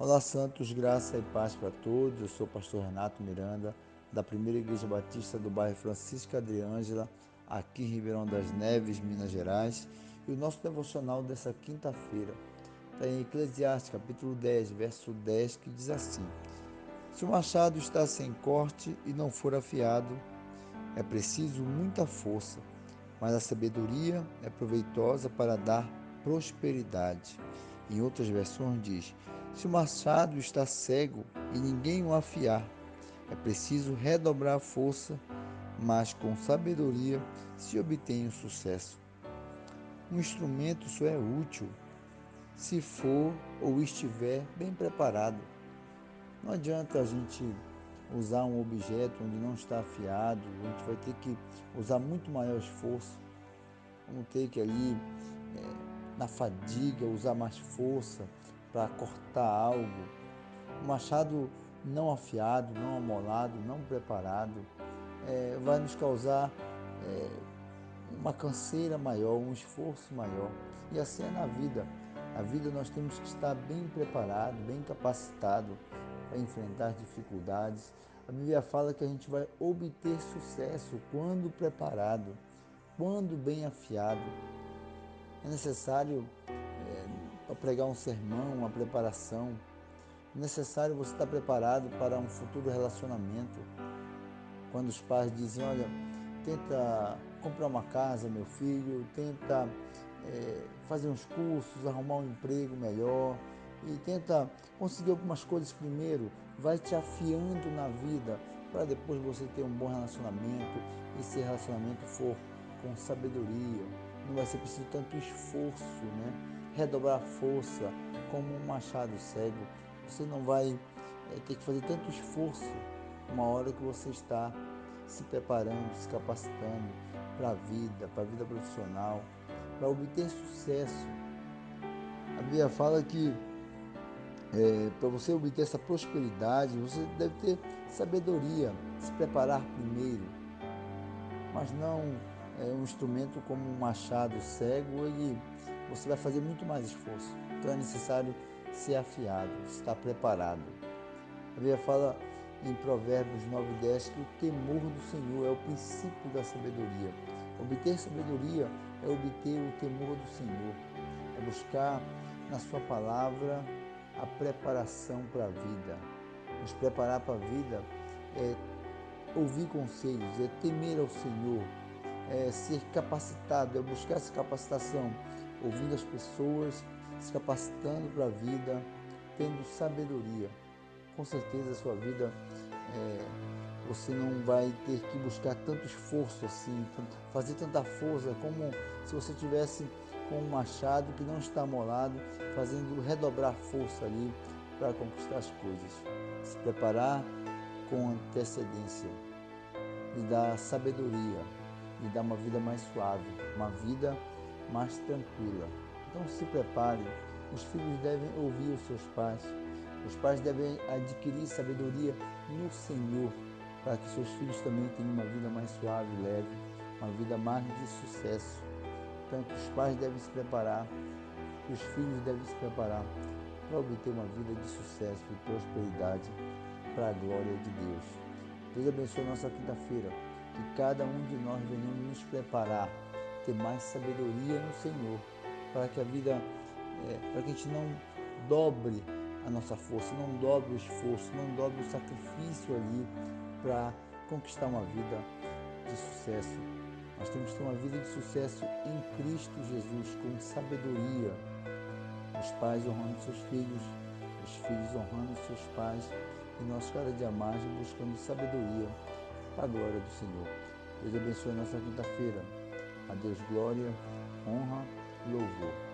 Olá, Santos, graça e paz para todos. Eu sou o pastor Renato Miranda, da Primeira Igreja Batista do bairro Francisca Adriângela, aqui em Ribeirão das Neves, Minas Gerais. E o nosso devocional dessa quinta-feira está em Eclesiastes, capítulo 10, verso 10, que diz assim: Se o machado está sem corte e não for afiado, é preciso muita força, mas a sabedoria é proveitosa para dar prosperidade. Em outras versões diz: se o machado está cego e ninguém o afiar, é preciso redobrar a força, mas com sabedoria se obtém o sucesso. Um instrumento só é útil se for ou estiver bem preparado. Não adianta a gente usar um objeto onde não está afiado, a gente vai ter que usar muito maior esforço. Vamos ter que ali, é, na fadiga, usar mais força, para cortar algo. Um machado não afiado, não amolado, não preparado, é, vai nos causar é, uma canseira maior, um esforço maior. E assim é na vida. A vida nós temos que estar bem preparado, bem capacitado para enfrentar dificuldades. A Bíblia fala que a gente vai obter sucesso quando preparado, quando bem afiado. É necessário para pregar um sermão, uma preparação. É necessário você estar preparado para um futuro relacionamento. Quando os pais dizem, olha, tenta comprar uma casa, meu filho, tenta é, fazer uns cursos, arrumar um emprego melhor e tenta conseguir algumas coisas primeiro, vai te afiando na vida para depois você ter um bom relacionamento e esse relacionamento for com sabedoria. Não vai ser preciso tanto esforço, né? Redobrar força como um machado cego. Você não vai é, ter que fazer tanto esforço uma hora que você está se preparando, se capacitando para a vida, para a vida profissional, para obter sucesso. A Bíblia fala que é, para você obter essa prosperidade, você deve ter sabedoria, se preparar primeiro, mas não é, um instrumento como um machado cego, ele você vai fazer muito mais esforço. Então é necessário ser afiado, estar preparado. A Bíblia fala em Provérbios 9 e 10 que o temor do Senhor é o princípio da sabedoria. Obter sabedoria é obter o temor do Senhor, é buscar na Sua palavra a preparação para a vida. Nos preparar para a vida é ouvir conselhos, é temer ao Senhor, é ser capacitado, é buscar essa capacitação ouvindo as pessoas, se capacitando para a vida, tendo sabedoria. Com certeza a sua vida é, você não vai ter que buscar tanto esforço assim, fazer tanta força como se você tivesse com um machado que não está amolado, fazendo redobrar força ali para conquistar as coisas. Se preparar com antecedência, lhe dar sabedoria, lhe dar uma vida mais suave, uma vida mais tranquila. Então se prepare. Os filhos devem ouvir os seus pais. Os pais devem adquirir sabedoria no Senhor, para que seus filhos também tenham uma vida mais suave e leve, uma vida mais de sucesso. Então os pais devem se preparar, os filhos devem se preparar para obter uma vida de sucesso e prosperidade para a glória de Deus. Deus abençoe nossa quinta-feira, que cada um de nós venhamos nos preparar ter mais sabedoria no Senhor, para que a vida, é, para que a gente não dobre a nossa força, não dobre o esforço, não dobre o sacrifício ali para conquistar uma vida de sucesso. Nós temos que ter uma vida de sucesso em Cristo Jesus, com sabedoria. Os pais honrando seus filhos, os filhos honrando seus pais, e nós cada dia mais buscando sabedoria para a glória do Senhor. Deus abençoe a nossa quinta-feira. A Deus glória, honra e louvor.